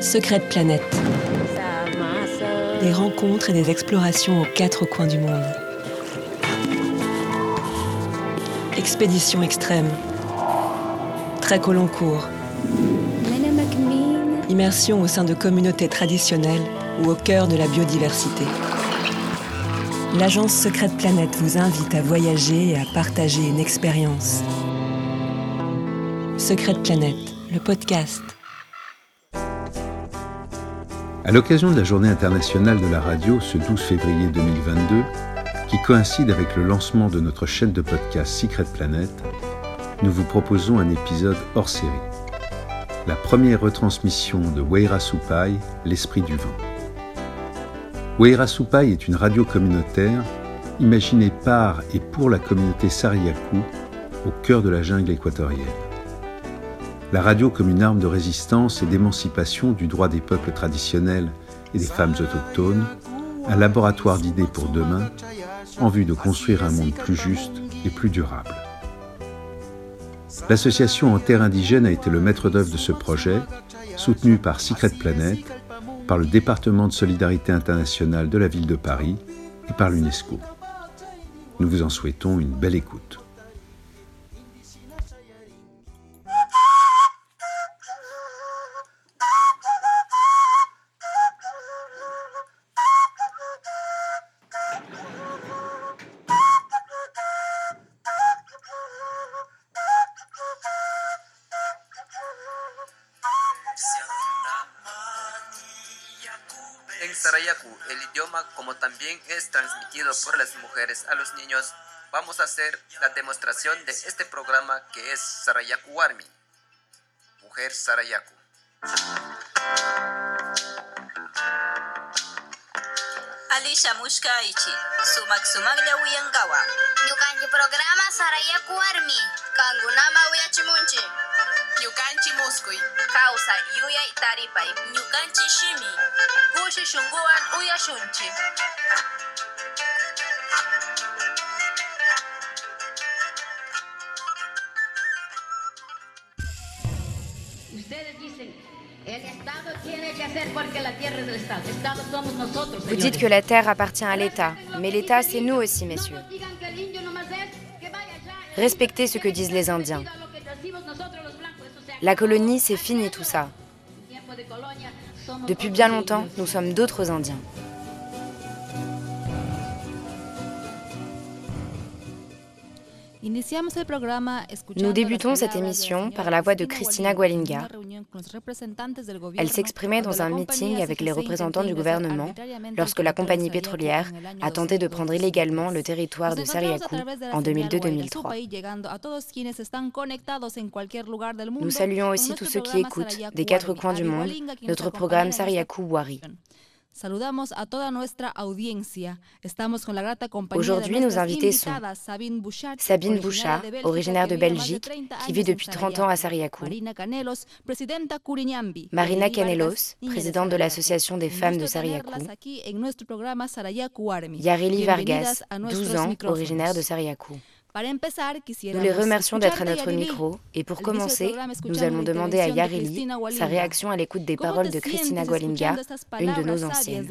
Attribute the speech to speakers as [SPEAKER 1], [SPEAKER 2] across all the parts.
[SPEAKER 1] Secrète Planète. Des rencontres et des explorations aux quatre coins du monde. Expédition extrême. Trek au long cours. Immersion au sein de communautés traditionnelles ou au cœur de la biodiversité. L'agence Secrète Planète vous invite à voyager et à partager une expérience. Secrète Planète, le podcast.
[SPEAKER 2] À l'occasion de la Journée internationale de la radio ce 12 février 2022, qui coïncide avec le lancement de notre chaîne de podcast Secret Planet, nous vous proposons un épisode hors série. La première retransmission de Weira Supai, L'Esprit du Vent. Weira Supai est une radio communautaire imaginée par et pour la communauté Sariakou au cœur de la jungle équatorienne. La radio comme une arme de résistance et d'émancipation du droit des peuples traditionnels et des femmes autochtones, un laboratoire d'idées pour demain, en vue de construire un monde plus juste et plus durable. L'association en terre indigène a été le maître d'œuvre de ce projet, soutenu par Secret Planet, par le département de solidarité internationale de la ville de Paris et par l'UNESCO. Nous vous en souhaitons une belle écoute.
[SPEAKER 3] Sarayaku, el idioma como también es transmitido por las mujeres a los niños, vamos a hacer la demostración de este programa que es Sarayaku Warmi. Mujer Sarayaku.
[SPEAKER 4] Alisha Mushkaichi, sumak sumaglia uyangawa.
[SPEAKER 5] Ñukanchi programa Sarayaku Army. Kangunama uyachimunchi.
[SPEAKER 4] Ñukanchi muskuy. Yuyay taripay. Ñukanchi shimi. Kushi uyashunchi.
[SPEAKER 6] Vous dites que la terre appartient à l'État, mais l'État, c'est nous aussi, messieurs. Respectez ce que disent les Indiens. La colonie, c'est fini tout ça. Depuis bien longtemps, nous sommes d'autres Indiens. Nous débutons cette émission par la voix de Cristina Gualinga. Elle s'exprimait dans un meeting avec les représentants du gouvernement lorsque la compagnie pétrolière a tenté de prendre illégalement le territoire de Sariakou en 2002-2003. Nous saluons aussi tous ceux qui écoutent des quatre coins du monde notre programme Sariakou Wari.
[SPEAKER 7] Saludamos a toda nuestra audiencia. Estamos con la grata compañía
[SPEAKER 6] Aujourd'hui,
[SPEAKER 7] de
[SPEAKER 6] nos invités sont
[SPEAKER 7] Sabine Bouchard, originaire de
[SPEAKER 6] Belgique,
[SPEAKER 7] 30
[SPEAKER 6] qui vit depuis 30 ans à Sariakou.
[SPEAKER 7] Marina Canelos,
[SPEAKER 6] présidente de l'Association des femmes de
[SPEAKER 7] Army.
[SPEAKER 6] Yareli Vargas,
[SPEAKER 7] Bienvenidas a
[SPEAKER 6] 12
[SPEAKER 7] nuestros
[SPEAKER 6] ans, originaire de Sariakou. Nous les remercions d'être à notre micro et pour commencer, nous allons demander à
[SPEAKER 7] Cristina
[SPEAKER 6] sa réaction à l'écoute des
[SPEAKER 7] ¿Cómo
[SPEAKER 6] paroles de Cristina Gualinga, une de nos anciennes?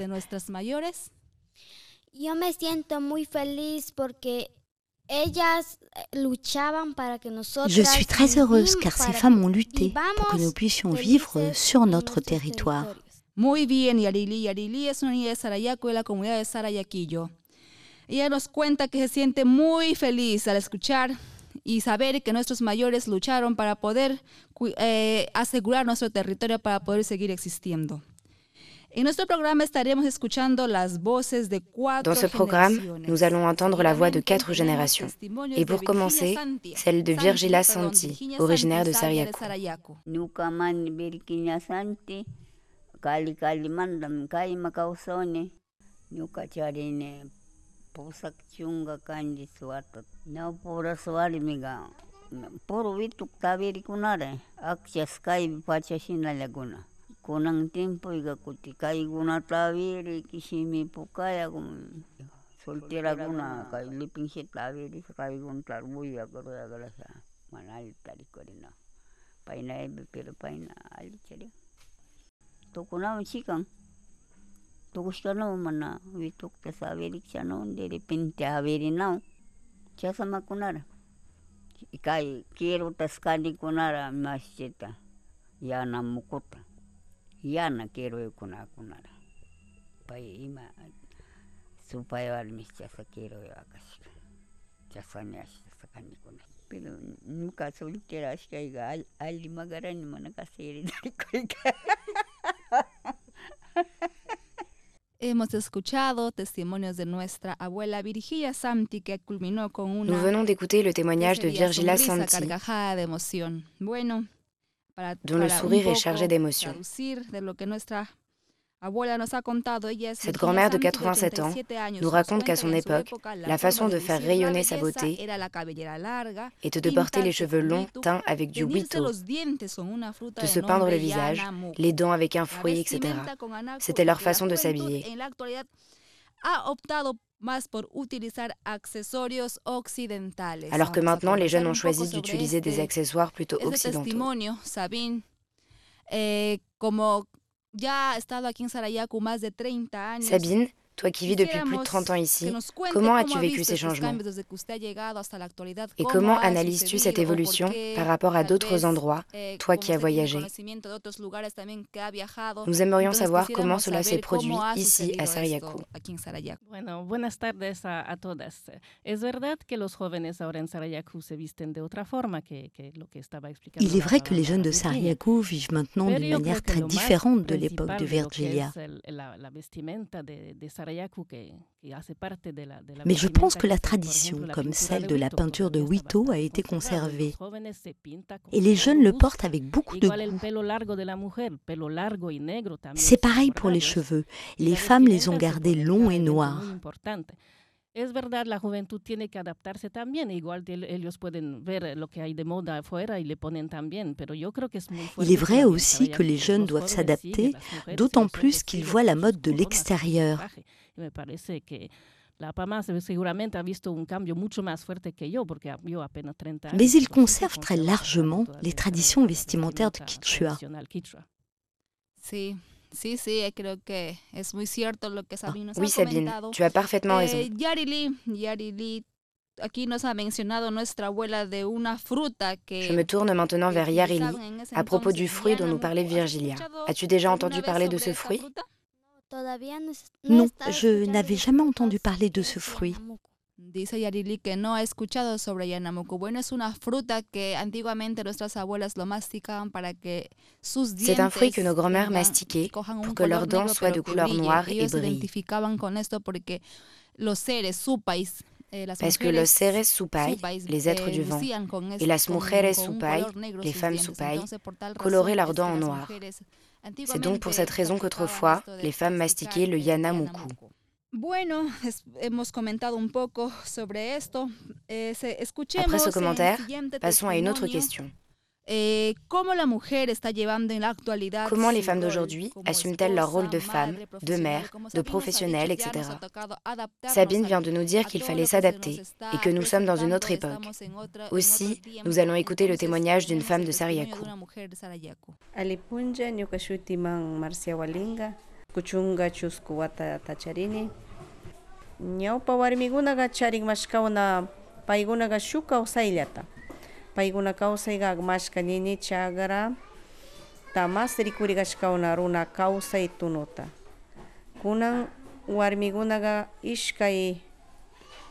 [SPEAKER 5] Yo me siento muy feliz porque ellas eh, luchaban para que nosotros
[SPEAKER 8] Je suis très heureuse car ces femmes ont lutté pour que nous puissions vivre sur notre territoire.
[SPEAKER 7] Muy bien, Yarili. Yarili es una niña de Sarayaco de la comunidad de Sarayaquillo. Ella nos cuenta que se siente muy feliz al escuchar y saber que nuestros mayores lucharon para poder eh, asegurar nuestro territorio para poder seguir existiendo. En nuestro programa estaremos escuchando las voces de cuatro
[SPEAKER 6] Dans ce programme, nous allons entendre la voix de quatre générations. Et
[SPEAKER 7] de
[SPEAKER 6] pour commencer,
[SPEAKER 7] Santi.
[SPEAKER 6] celle de Virgila Santi, originaire de Sariaco.
[SPEAKER 9] pusak chunga kanji suatu. Na pura suari miga. Puru itu tabiri kunare. Aksya sky bipacha sina laguna. Kunang tempo iga kuti kai guna tabiri kishimi pukaya gumi. Soltera guna kai lipin si tabiri sakai guna tarbuya ya garo ya garo sa. Manali tari korina. Paina ebe pero paina alichari. Tokunawa chikang. Tú gusto no, mana, visto que saberik chanon, de repente averinao, chasama kunara. Ikai, kiro tas kani kunara, macheta, yana mukota, yana quiero yekunakunara, Pai, ima, su pai valmis chasa kiro yuakashika, chasani ashtasakani kunara. Pero nunca soltera, ashkai ga, alimagarani manaka seire dari koika.
[SPEAKER 7] Hemos escuchado testimonios de nuestra abuela Virgilia Santi que culminó con una
[SPEAKER 6] Nous venons d'écouter le témoignage de Virgilia Santi,
[SPEAKER 7] carcajada de emoción. Bueno, para,
[SPEAKER 6] dont le
[SPEAKER 7] para un
[SPEAKER 6] sourire est chargé d'émotion.
[SPEAKER 7] de lo que nuestra
[SPEAKER 6] Cette grand-mère de
[SPEAKER 7] Santi,
[SPEAKER 6] 87 ans
[SPEAKER 7] 87 años,
[SPEAKER 6] nous raconte qu'à son époque, la façon de faire rayonner sa beauté était de porter les cheveux longs teints avec du huito, de se peindre le visage, les dents avec un fruit, etc. C'était leur façon de s'habiller. Alors que maintenant, les jeunes ont choisi d'utiliser des accessoires plutôt occidentaux.
[SPEAKER 7] Ya ha estado aquí en Sarayaku más de 30 años.
[SPEAKER 6] Sabine, toi qui vis depuis plus de
[SPEAKER 7] quisiéramos
[SPEAKER 6] 30 ans ici, comment as-tu vécu ces changements Et comment analyses-tu cette évolution par rapport à d'autres endroits,
[SPEAKER 7] eh,
[SPEAKER 6] toi qui as voyagé? Nous aimerions savoir comment cela s'est produit ici à
[SPEAKER 7] sucedido
[SPEAKER 6] Sarayaku.
[SPEAKER 7] esto aquí en Sarayaku.
[SPEAKER 10] Bueno, buenas tardes a, a todas. Es verdad que los jóvenes ahora en Sarayaku se visten de otra forma que, que lo que estaba explicando.
[SPEAKER 8] Il est vrai que les jeunes de. Sarayaku vivent maintenant d'une manière très différente de l'époque de Virgilia.
[SPEAKER 10] es el- la, la vestimenta de, de
[SPEAKER 8] Mais je pense que la tradition, comme celle de la peinture de Huito, a été conservée. Et les jeunes le portent avec beaucoup de goût. C'est pareil pour les cheveux. Les femmes les ont gardés longs et noirs.
[SPEAKER 10] Es verdad, la juventud tiene que adaptarse también. Igual de- ellos pueden ver lo que hay de moda afuera y le ponen también. Pero yo creo que es muy
[SPEAKER 8] Il est vrai aussi que les jeunes doivent s'adapter, d'autant plus qu'ils voient la mode de l'extérieur.
[SPEAKER 10] traje. Y me parece que la PAMA se- seguramente ha visto un cambio mucho más fuerte que yo, porque yo apenas 30 años.
[SPEAKER 8] Mais ils conservent très largement les traditions vestimentaires de Quichua.
[SPEAKER 10] tradicional quichua.
[SPEAKER 7] Sí, sí, sí, eh, creo que es muy cierto lo que Sabine nos
[SPEAKER 6] Oui,
[SPEAKER 7] ha
[SPEAKER 6] Sabine,
[SPEAKER 7] comentado.
[SPEAKER 6] tu as parfaitement
[SPEAKER 7] Eh,
[SPEAKER 6] raison.
[SPEAKER 7] Yarili, Yarili, aquí nos ha mencionado nuestra abuela de una fruta que
[SPEAKER 6] Je me tourne maintenant vers Yarili à propos du fruit dont nous parlait
[SPEAKER 7] ¿Has
[SPEAKER 6] Virgilia. As-tu déjà entendu parler de ce fruit?
[SPEAKER 8] Non, je n'avais jamais entendu parler de ce fruit.
[SPEAKER 5] Yanamuco.
[SPEAKER 7] Dice Yarili que no ha escuchado sobre Yanamuku. Bueno, es una fruta que antiguamente nuestras abuelas lo masticaban para que sus dientes
[SPEAKER 6] C'est un fruit que nos grand-mères mastiquaient pour que leurs dents soient de couleur noire et
[SPEAKER 7] se
[SPEAKER 6] brillent.
[SPEAKER 7] identificaban con esto porque los seres, supais, eh,
[SPEAKER 6] Parce que los seres supay, les êtres
[SPEAKER 7] eh,
[SPEAKER 6] du vent, et las mujeres supay, les femmes supay, coloraient leurs dents en noir. C'est donc pour cette raison qu'autrefois, les femmes mastiquaient le yanamuku.
[SPEAKER 7] Bueno, es- hemos comentado un poco sobre esto. Eh, escuchemos
[SPEAKER 6] Après ce commentaire, passons à une autre question.
[SPEAKER 7] Eh, ¿Cómo la mujer está llevando en la actualidad
[SPEAKER 6] Comment les femmes d'aujourd'hui assument-elles leur rôle de femme, de mère, de professionnelle, etc. Sabine vient de nous dire qu'il fallait s'adapter et que nous sommes dans une autre époque. Aussi, nous allons écouter le témoignage d'une femme de Sarayaku.
[SPEAKER 11] Kuchunga chusku wata tacharini ñawpa warmikunaqa charinmashkawna paykunaqa shuk kawsayllata paykuna kawsayqa mashka ñiñi chagra tamas rikurikashkawna runa kawsay tunuta kunan warmikunaqa ishkay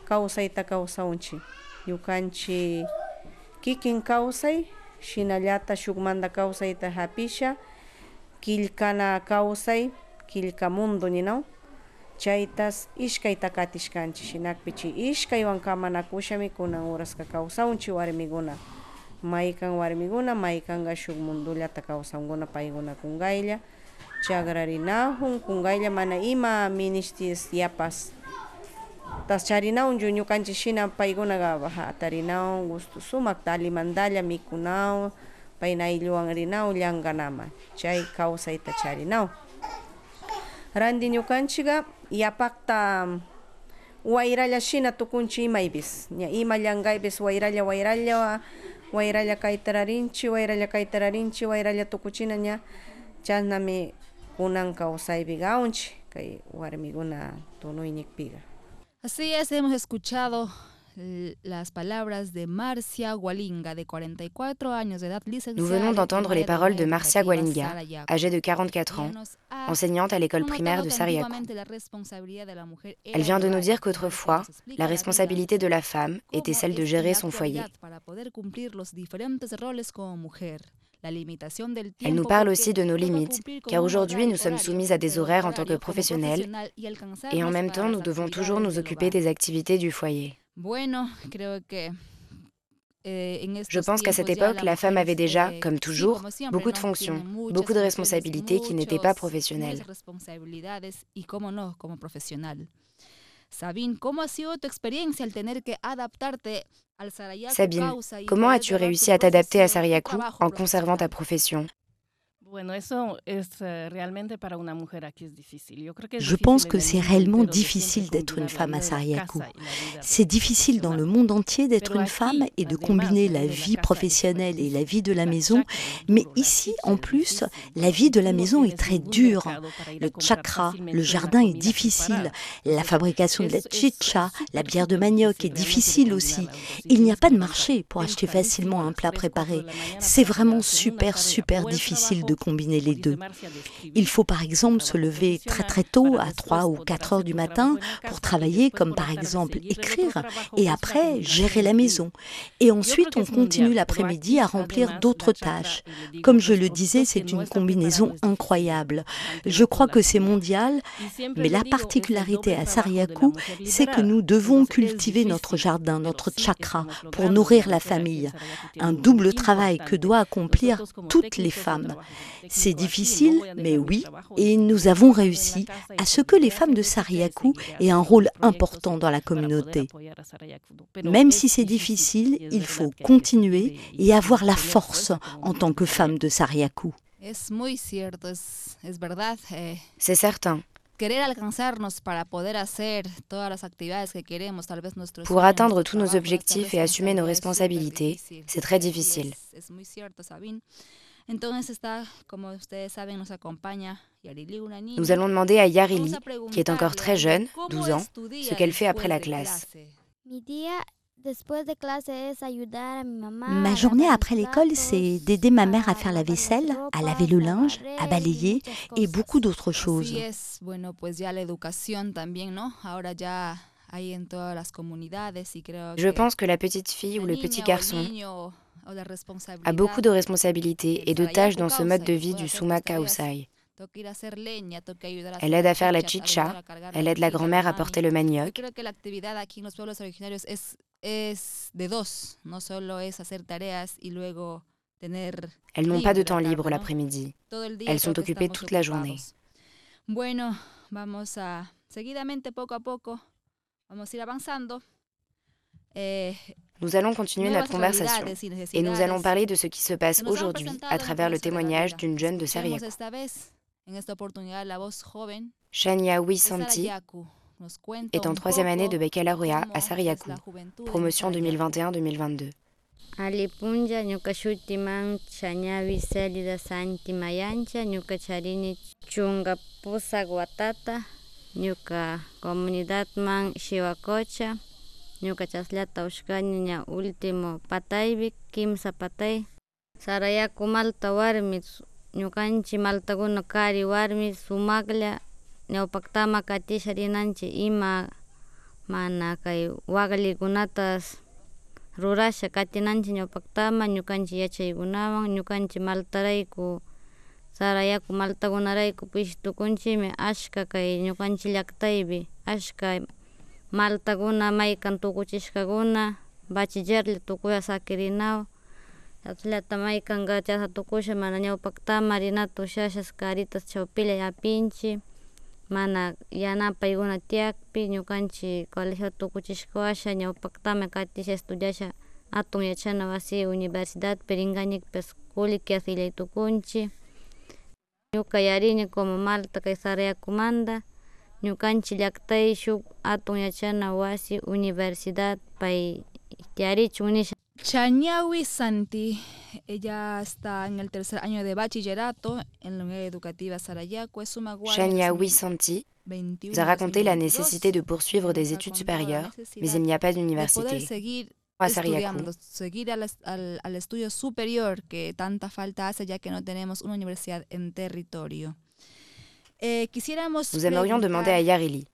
[SPEAKER 11] kawsayta kawsawanchik ñukanchik kikin kawsay shinallata shukmanta kawsayta hapisha killkana kawsay killka mundo ninaw chaytas ishkayta katishkanchik shinakpichi ishkaywan kamanakushami kunan uraska kawsawanchik warmikuna maykan warmikuna maykanqa shuk mundullata kawsankuna paykuna kunkaylla chagrarinahun kunkaylla mana ima ministis yapas. Tas charinawun ñukanchik shina paykunaqa hatarinawan gusto sumakta alimantalla mikunawan payna aylluwan rinawan llankanaman chay kawsayta charinawan ranti ñukanchikqa yapakta wayralla shina tukunchik imaypis ña ima llankaypis wayralla wayralla wayralla kaytararinchik wayralla kaytararinchik wayralla tukuchina ña chasnami kunan kawsaypigaunchik kay warmikuna tunuynikpiqa
[SPEAKER 7] Así es, hemos escuchado las palabras de Marcia Gualinga, de 44 años de edad,
[SPEAKER 6] Nous venons d'entendre les paroles de Marcia Gualinga, âgée de 44 ans, enseignante à l'école primaire de Sariakou. Elle vient de nous dire qu'autrefois, la responsabilité de la femme était celle de gérer son foyer. Elle nous parle aussi de nos limites, car aujourd'hui nous sommes soumis à des horaires en tant que professionnels et en même temps nous devons toujours nous occuper des activités du foyer.
[SPEAKER 7] Eh,
[SPEAKER 6] Je pense qu'à cette époque, la femme avait déjà, comme toujours, beaucoup de fonctions, beaucoup de responsabilités qui n'étaient pas professionnelles.
[SPEAKER 7] Sabine,
[SPEAKER 6] comment as-tu réussi à t'adapter à Sariakou en conservant ta profession?
[SPEAKER 8] Je pense que c'est réellement difficile d'être une femme à Sariakou. C'est difficile dans le monde entier d'être une femme et de combiner la vie professionnelle et la vie de la maison. Mais ici, en plus, la vie de la maison est très dure. Le chakra, le jardin est difficile. La fabrication de la chicha, la bière de manioc est difficile aussi. Il n'y a pas de marché pour acheter facilement un plat préparé. C'est vraiment super, super difficile de combiner les deux. Il faut par exemple se lever très très tôt, à 3 ou 4 heures du matin, pour travailler, comme par exemple écrire, et après gérer la maison. Et ensuite, on continue l'après-midi à remplir d'autres tâches. Comme je le disais, c'est une combinaison incroyable. Je crois que c'est mondial, mais la particularité à Sariakou, c'est que nous devons cultiver notre jardin, notre chakra, pour nourrir la famille. Un double travail que doivent accomplir toutes les femmes. C'est difficile, mais oui, et nous avons réussi à ce que les femmes de Sariakou aient un rôle important dans la communauté. Même si c'est difficile, il faut continuer et avoir la force en tant que femme de Sariakou.
[SPEAKER 6] C'est certain. Pour atteindre tous nos objectifs et assumer nos responsabilités, c'est très difficile. Nous allons demander à Yarili, qui est encore très jeune, 12 ans, ce qu'elle fait après la classe.
[SPEAKER 8] Ma journée après l'école, c'est d'aider ma mère à faire la vaisselle, à laver le linge, à balayer et beaucoup d'autres choses.
[SPEAKER 6] Je pense que la petite fille ou le petit garçon a beaucoup de responsabilités et de tâches dans ce mode de vie du Suma Kausai. Elle aide à faire la chicha, elle aide la grand-mère à porter le manioc. Elles n'ont pas de temps libre l'après-midi. Elles sont occupées toute la journée.
[SPEAKER 7] Bueno, vamos a seguidamente poco a poco vamos a ir avanzando.
[SPEAKER 6] Nous allons continuer notre conversation. et nous allons parler de ce qui se passe aujourd'hui à travers le témoignage d'une jeune de Sariakou. Shania Wisanti est en troisième année de baccalauréat à Sariakou, promotion 2021-2022.
[SPEAKER 9] Alipunja ñuka shutiman Chañawi Celida Santi Mayancha ñuka charini chunga pusak watata ñuka comunidadman Shiwakocha ñuka chasllata ushkani ña último pataypi kimsa patay Sarayaku malta warmi ñukanchik maltakuna kari warmi sumaklla ñawpaktama katisha rinanchik ima mana kay waglikunatas rurasha katinanchik ñawpaktama ñukanchik yachaykunawan ñukanchik maltarayku Sarayaku maltakunarayku pishtukunchikmi ashka kay ñukanchik llaktaypi ashka maltakuna maykan tukuchishkakuna bachillerli tukuya sakirinawan chashnata maykanka chasna tukusha mana ñawpaktama rinata ushashas karitas chawpilla yapinchik mana yanapaykuna tiyakpi ñukanchik colegio tukuchishka washa ñawpaktama katish estudiasha atun yachana wasi universidadpi ringanikpi kullki afiliaytukunchik ñuka yarini como Malta kay Sarayakumanta ñukanchik llaktay shuk atun yachana wasi universidad pay tiyarichun nisha
[SPEAKER 7] Chanyawi Santi, ella está en el tercer año de bachillerato en la Unidad Educativa. Es
[SPEAKER 6] Santi nous a raconté la nécessité de poursuivre des études supérieures, mais il n'y a pas d'université.
[SPEAKER 7] A Sarayaku. seguir al, al, al estudio superior que tanta falta hace ya que no tenemos una universidad en territorio.
[SPEAKER 6] Nous aimerions demander à Yarili.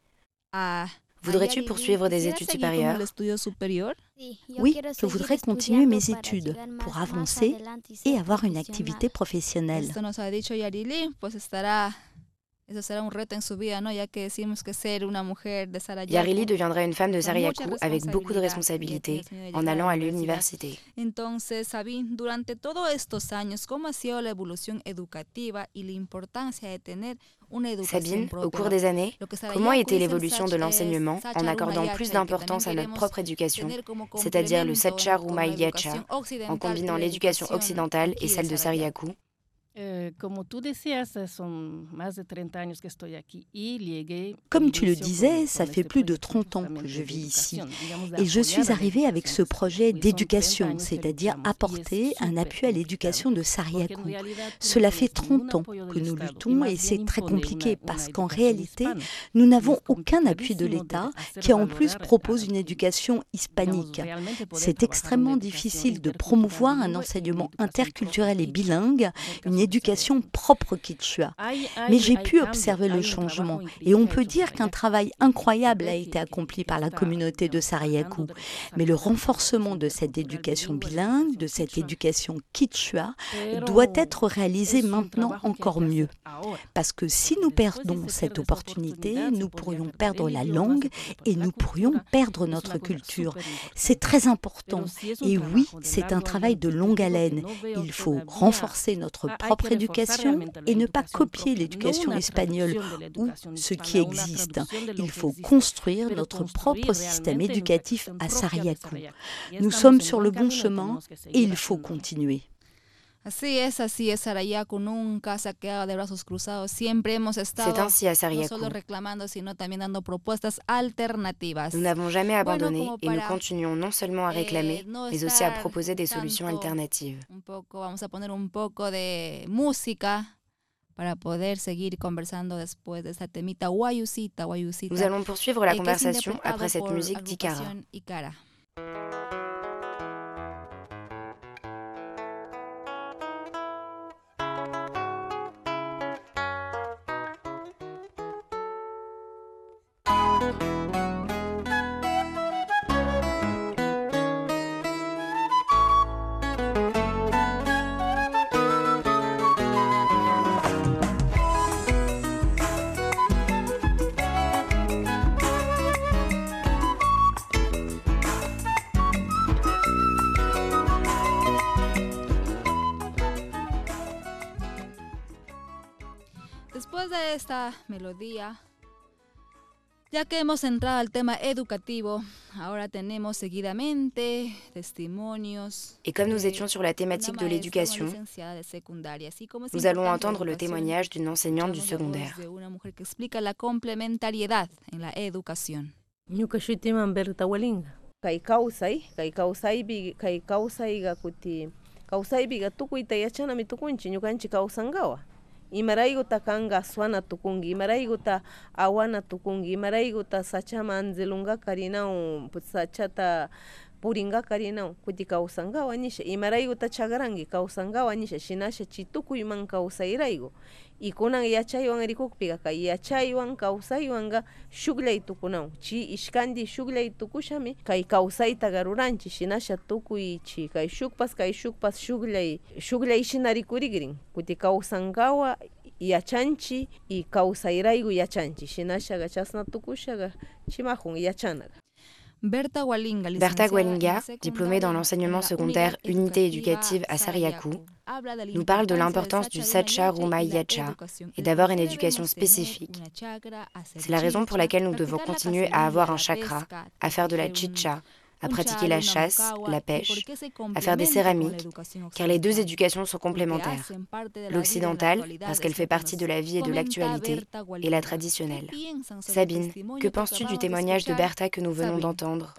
[SPEAKER 6] Voudrais-tu poursuivre des études supérieures?
[SPEAKER 8] Oui, je voudrais continuer mes études pour avancer et avoir une activité professionnelle.
[SPEAKER 7] Eso será un reto en su vida, ¿no? Ya que decimos que ser una mujer de Sarayaku.
[SPEAKER 6] Yarili deviendra une femme de Sarayaku avec beaucoup de responsabilités en allant à l'université.
[SPEAKER 7] Entonces, Sabine, durante todos estos años, ¿cómo ha sido la evolución educativa y la importancia de tener una educación
[SPEAKER 6] Sabine, au cours des années, comment a été l'évolution de l'enseignement en accordant plus d'importance à notre propre éducation, c'est-à-dire le Satcharuma Yacha, en combinant l'éducation occidentale et celle de Sarayaku
[SPEAKER 8] comme tu le disais, ça fait plus de 30 ans que je vis ici. Et je suis arrivée avec ce projet d'éducation, c'est-à-dire apporter un appui à l'éducation de Sariakou. Cela fait 30 ans que nous luttons et c'est très compliqué parce qu'en réalité, nous n'avons aucun appui de l'État qui en plus propose une éducation hispanique. C'est extrêmement difficile de promouvoir un enseignement interculturel et bilingue, une éducation propre quichua. Mais j'ai pu observer le changement et on peut dire qu'un travail incroyable a été accompli par la communauté de Sarayaku. Mais le renforcement de cette éducation bilingue, de cette éducation quichua, doit être réalisé maintenant encore mieux. Parce que si nous perdons cette opportunité, nous pourrions perdre la langue et nous pourrions perdre notre culture. C'est très important. Et oui, c'est un travail de longue haleine. Il faut renforcer notre propre éducation et ne pas copier l'éducation espagnole ou ce qui existe. Il faut construire notre propre système éducatif à Sariakou. Nous sommes sur le bon chemin et il faut continuer.
[SPEAKER 7] Así es, así es, Sarayaku nunca se ha quedado de brazos cruzados. Siempre hemos estado no solo reclamando, sino también dando propuestas alternativas.
[SPEAKER 6] Nous n'avons jamais abandonné bueno, et nous continuons non seulement à eh, réclamer, eh, no mais aussi à proposer des solutions alternatives.
[SPEAKER 7] Un poco, vamos a poner un poco de música para poder seguir conversando después de esta temita guayusita, guayusita.
[SPEAKER 6] Nous allons poursuivre la eh, conversation après cette musique d'Ikara.
[SPEAKER 7] Esta melodía, ya que hemos entrado al tema educativo, ahora tenemos seguidamente testimonios.
[SPEAKER 6] Et comme nous étions sur la thématique de l'éducation, nous allons entendre le témoignage d'une enseignante du secondaire.
[SPEAKER 7] De una mujer que explica la complementariedad en la educación.
[SPEAKER 12] Kai kausai, kai kausai bi kai kausai ga kuti kausai biga tuku ita yachana mi tukunchi nyukanchi kausangawa. imaraykuta kanka aswana tukungi imaraykuta awana tukungi imaraykuta sachama anzilunga karinawan um, sachata puringa kari nau kuti kausangawanishe imaraigo tachagarangui kausangawanishe shinashi chitukuiman kawsairaigo ikunan yachaywan rikukpiqa kay yachaywan kawsaywanga shuklaytukunan chi ishkandi shuklaytukushami kay kawsayta ruranchik shinasha tukuy chi kay shukpas kay shukpas shuklay shuklayshina rikurigrin kuti kawsankawa yachanchi y kawsayraygu yachanchi shinashaga chasna tukushaga chimajun yachanaga
[SPEAKER 7] Berta Walinga,
[SPEAKER 6] diplômée dans l'enseignement secondaire unité éducative à Sariakou, nous parle de l'importance du Sacha Rumai Yacha et d'avoir une éducation spécifique. C'est la raison pour laquelle nous devons continuer à avoir un chakra, à faire de la chicha, à pratiquer la chasse, la pêche, à faire des céramiques, car les deux éducations sont complémentaires. L'occidentale, parce qu'elle fait partie de la vie et de l'actualité, et la traditionnelle. Sabine, que penses-tu du témoignage de Bertha que nous venons d'entendre?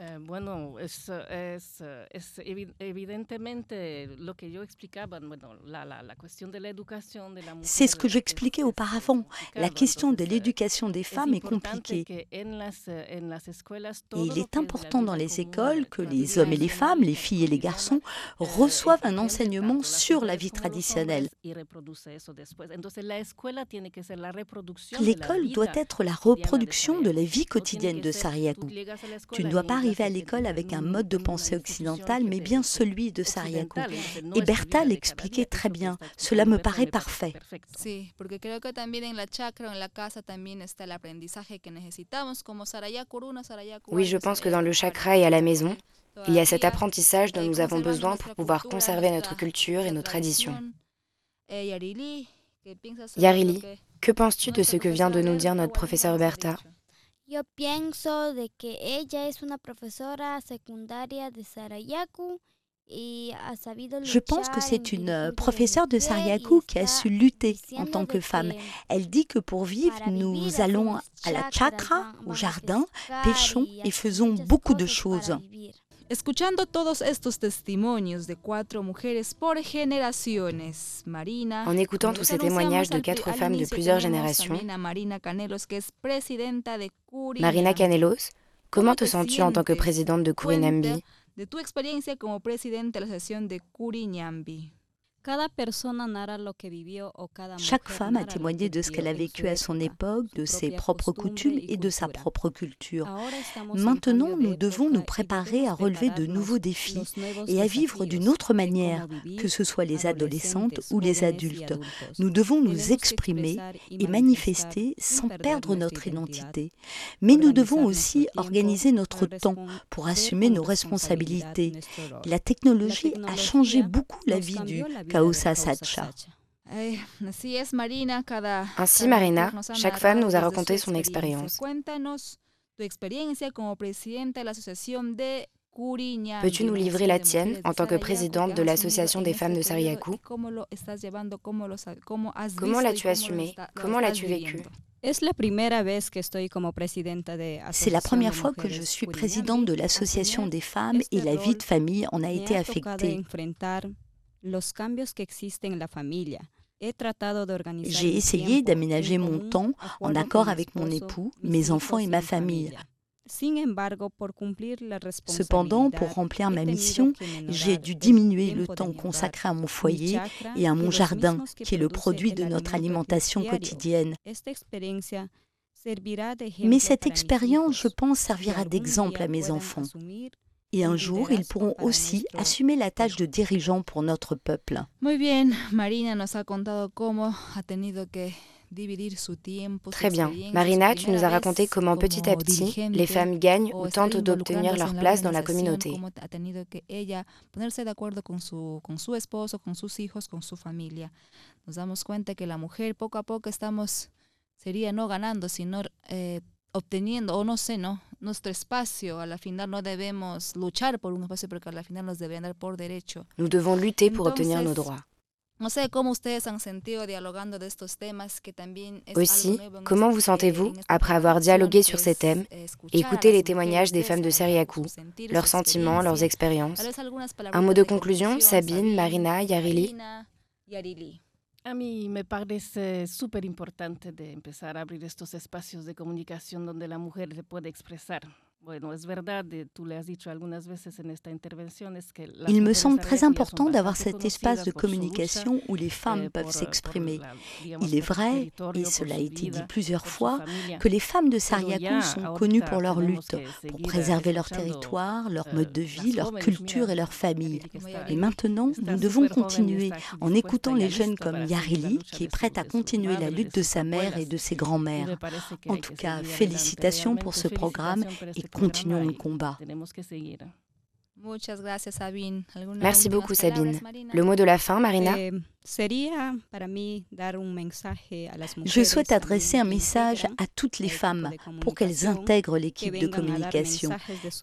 [SPEAKER 8] C'est ce que j'expliquais auparavant. La question de l'éducation des femmes est compliquée. Et il est important dans les écoles que les hommes et les femmes, les filles et les garçons reçoivent un enseignement sur la vie traditionnelle. L'école doit être la reproduction de la vie quotidienne de Sariakou. Tu ne dois pas arriver à l'école avec un mode de pensée occidental, mais bien celui de Sariakou. Et Bertha l'expliquait très bien. Cela me paraît parfait.
[SPEAKER 6] Oui, je pense que dans le chakra et à la maison, il y a cet apprentissage dont nous avons besoin pour pouvoir conserver notre culture et nos traditions. Yarili, que penses-tu de ce que vient de nous dire notre professeur Bertha
[SPEAKER 5] Yo pienso de que ella es una de
[SPEAKER 8] je pense que c'est une euh, professeure de Sariakou qui a su lutter en tant que femme. Elle dit que pour vivre, nous allons à la chakra, au jardin, pêchons et faisons beaucoup de choses.
[SPEAKER 7] Escuchando todos estos testimonios de cuatro mujeres por generaciones, Marina,
[SPEAKER 6] en écoutant tous ces témoignages de quatre femmes de plusieurs générations,
[SPEAKER 7] Marina Canelos, que es presidenta de
[SPEAKER 6] Marina Canelos, comment te sens-tu en tant que présidente de Kurinambi
[SPEAKER 7] de tu experiencia como presidente de la Asociación de Kuriñambi.
[SPEAKER 8] Chaque femme a témoigné de ce qu'elle a vécu à son époque, de ses propres coutumes et de sa propre culture. Maintenant, nous devons nous préparer à relever de nouveaux défis et à vivre d'une autre manière, que ce soit les adolescentes ou les adultes. Nous devons nous exprimer et manifester sans perdre notre identité. Mais nous devons aussi organiser notre temps pour assumer nos responsabilités. La technologie a changé beaucoup la vie du
[SPEAKER 6] ainsi, Marina, chaque femme nous a raconté son expérience. Peux-tu nous livrer la tienne en tant que présidente de l'Association des femmes de Sariakou Comment l'as-tu assumé Comment l'as-tu vécu
[SPEAKER 8] c'est la première fois que je suis présidente de l'association des femmes et la vie de famille en a été affectée. J'ai essayé d'aménager mon temps en accord avec mon époux, mes enfants et ma famille. Cependant, pour remplir ma mission, j'ai dû diminuer le temps consacré à mon foyer et à mon jardin, qui est le produit de notre alimentation quotidienne. Mais cette expérience, je pense, servira d'exemple à mes enfants. Et un jour, ils pourront aussi assumer la tâche de dirigeant pour notre peuple.
[SPEAKER 6] Très bien. Marina, tu nous as raconté comment petit à petit, les femmes gagnent ou tentent d'obtenir leur place dans la communauté.
[SPEAKER 7] Nos la no ganando, sino obteniendo, o no sé, ¿no? Nuestro espacio, a la final no debemos luchar por un espacio porque a la final nos deben dar por derecho.
[SPEAKER 6] Nous devons lutter pour obtenir nos droits.
[SPEAKER 7] No sé cómo ustedes han sentido dialogando de estos temas que también es
[SPEAKER 6] Aussi, comment vous sentez-vous après avoir dialogué sur ces thèmes? et écouté les témoignages des femmes de Seriakou, leurs sentiments, leurs expériences. Un mot de conclusion, Sabine, Marina, Yarili
[SPEAKER 10] A mí me parece súper importante de empezar a abrir estos espacios de comunicación donde la mujer se puede expresar.
[SPEAKER 8] Il me semble très important d'avoir cet espace de communication où les femmes
[SPEAKER 10] eh,
[SPEAKER 8] peuvent s'exprimer. Il est vrai, et cela a été dit plusieurs fois, que les femmes de Sariakou sont connues pour leur lutte, pour préserver leur territoire, leur mode de vie, leur culture et leur famille. Et maintenant, nous devons continuer en écoutant les jeunes comme Yarili, qui est prête à continuer la lutte de sa mère et de ses grands-mères. En tout cas, félicitations pour ce programme et continuons le combat.
[SPEAKER 6] Merci beaucoup Sabine. Le mot de la fin, Marina?
[SPEAKER 8] Je souhaite adresser un message à toutes les femmes pour qu'elles intègrent l'équipe de communication,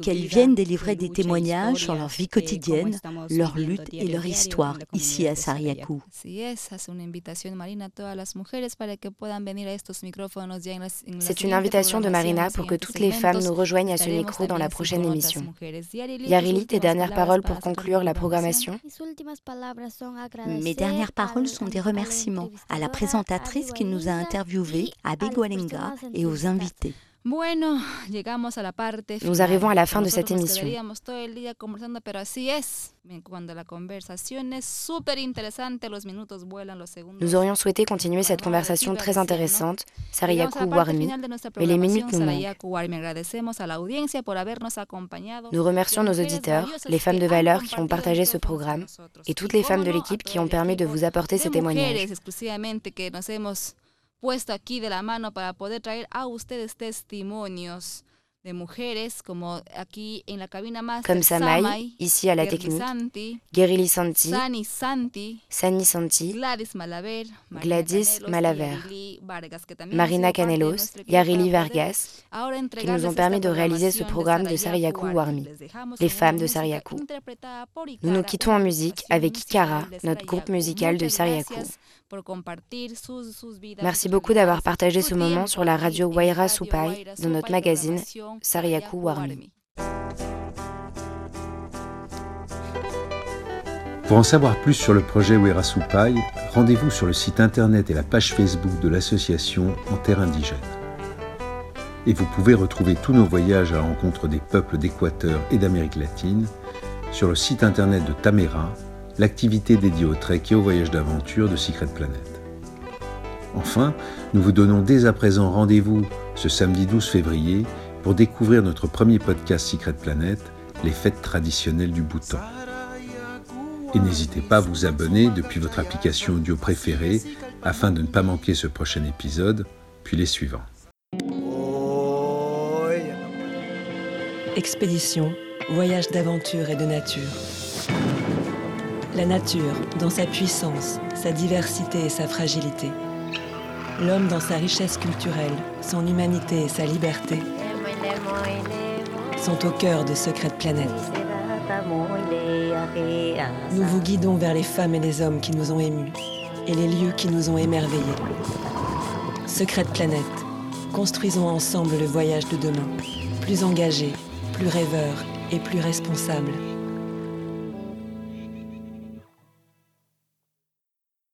[SPEAKER 8] qu'elles viennent délivrer des témoignages sur leur vie quotidienne, leur lutte et leur histoire ici à Sariakou.
[SPEAKER 6] C'est une invitation de Marina pour que toutes les femmes nous rejoignent à ce micro dans la prochaine émission. Yarili, tes dernières paroles pour conclure la programmation.
[SPEAKER 8] Mes dernières paroles sont des remerciements à la présentatrice qui nous a interviewés, à Begualenga, et aux invités.
[SPEAKER 6] Nous arrivons à la fin de cette émission. Nous aurions souhaité continuer cette conversation très intéressante, Sariyaku Warmi, mais les minutes nous manquent. Nous remercions nos auditeurs, les femmes de valeur qui ont partagé ce programme et toutes les femmes de l'équipe qui ont permis de vous apporter ces témoignages.
[SPEAKER 7] Puesto aquí de la mano para poder traer a ustedes testimonios de mujeres como aquí en la cabina más
[SPEAKER 6] comme Samay, ici à la technique, Santi,
[SPEAKER 7] Sani Santi,
[SPEAKER 6] Sani Santi,
[SPEAKER 7] Gladys Malaver,
[SPEAKER 6] Gladys Malaver, Marina Canelos, Yarili Vargas, qui nous ont permis de réaliser ce programme de Sariakou Warmi, les femmes de Sariakou. Nous nous quittons en musique avec Ikara, notre groupe musical de Sariakou. Merci beaucoup d'avoir partagé ce moment sur la radio Waira Supai dans notre magazine Sariaku Warmi.
[SPEAKER 2] Pour en savoir plus sur le projet Waira Supai, rendez-vous sur le site internet et la page Facebook de l'association En Terre Indigène. Et vous pouvez retrouver tous nos voyages à la rencontre des peuples d'Équateur et d'Amérique latine sur le site internet de Tamera l'activité dédiée au trek et au voyage d'aventure de Secret Planet. Enfin, nous vous donnons dès à présent rendez-vous ce samedi 12 février pour découvrir notre premier podcast Secret Planet, les fêtes traditionnelles du Bhoutan. Et n'hésitez pas à vous abonner depuis votre application audio préférée afin de ne pas manquer ce prochain épisode, puis les suivants.
[SPEAKER 1] Expédition, voyage d'aventure et de nature. La nature, dans sa puissance, sa diversité et sa fragilité. L'homme dans sa richesse culturelle, son humanité et sa liberté sont au cœur de Secret Planète. Nous vous guidons vers les femmes et les hommes qui nous ont émus et les lieux qui nous ont émerveillés. Secret Planète, construisons ensemble le voyage de demain, plus engagé, plus rêveur et plus responsable.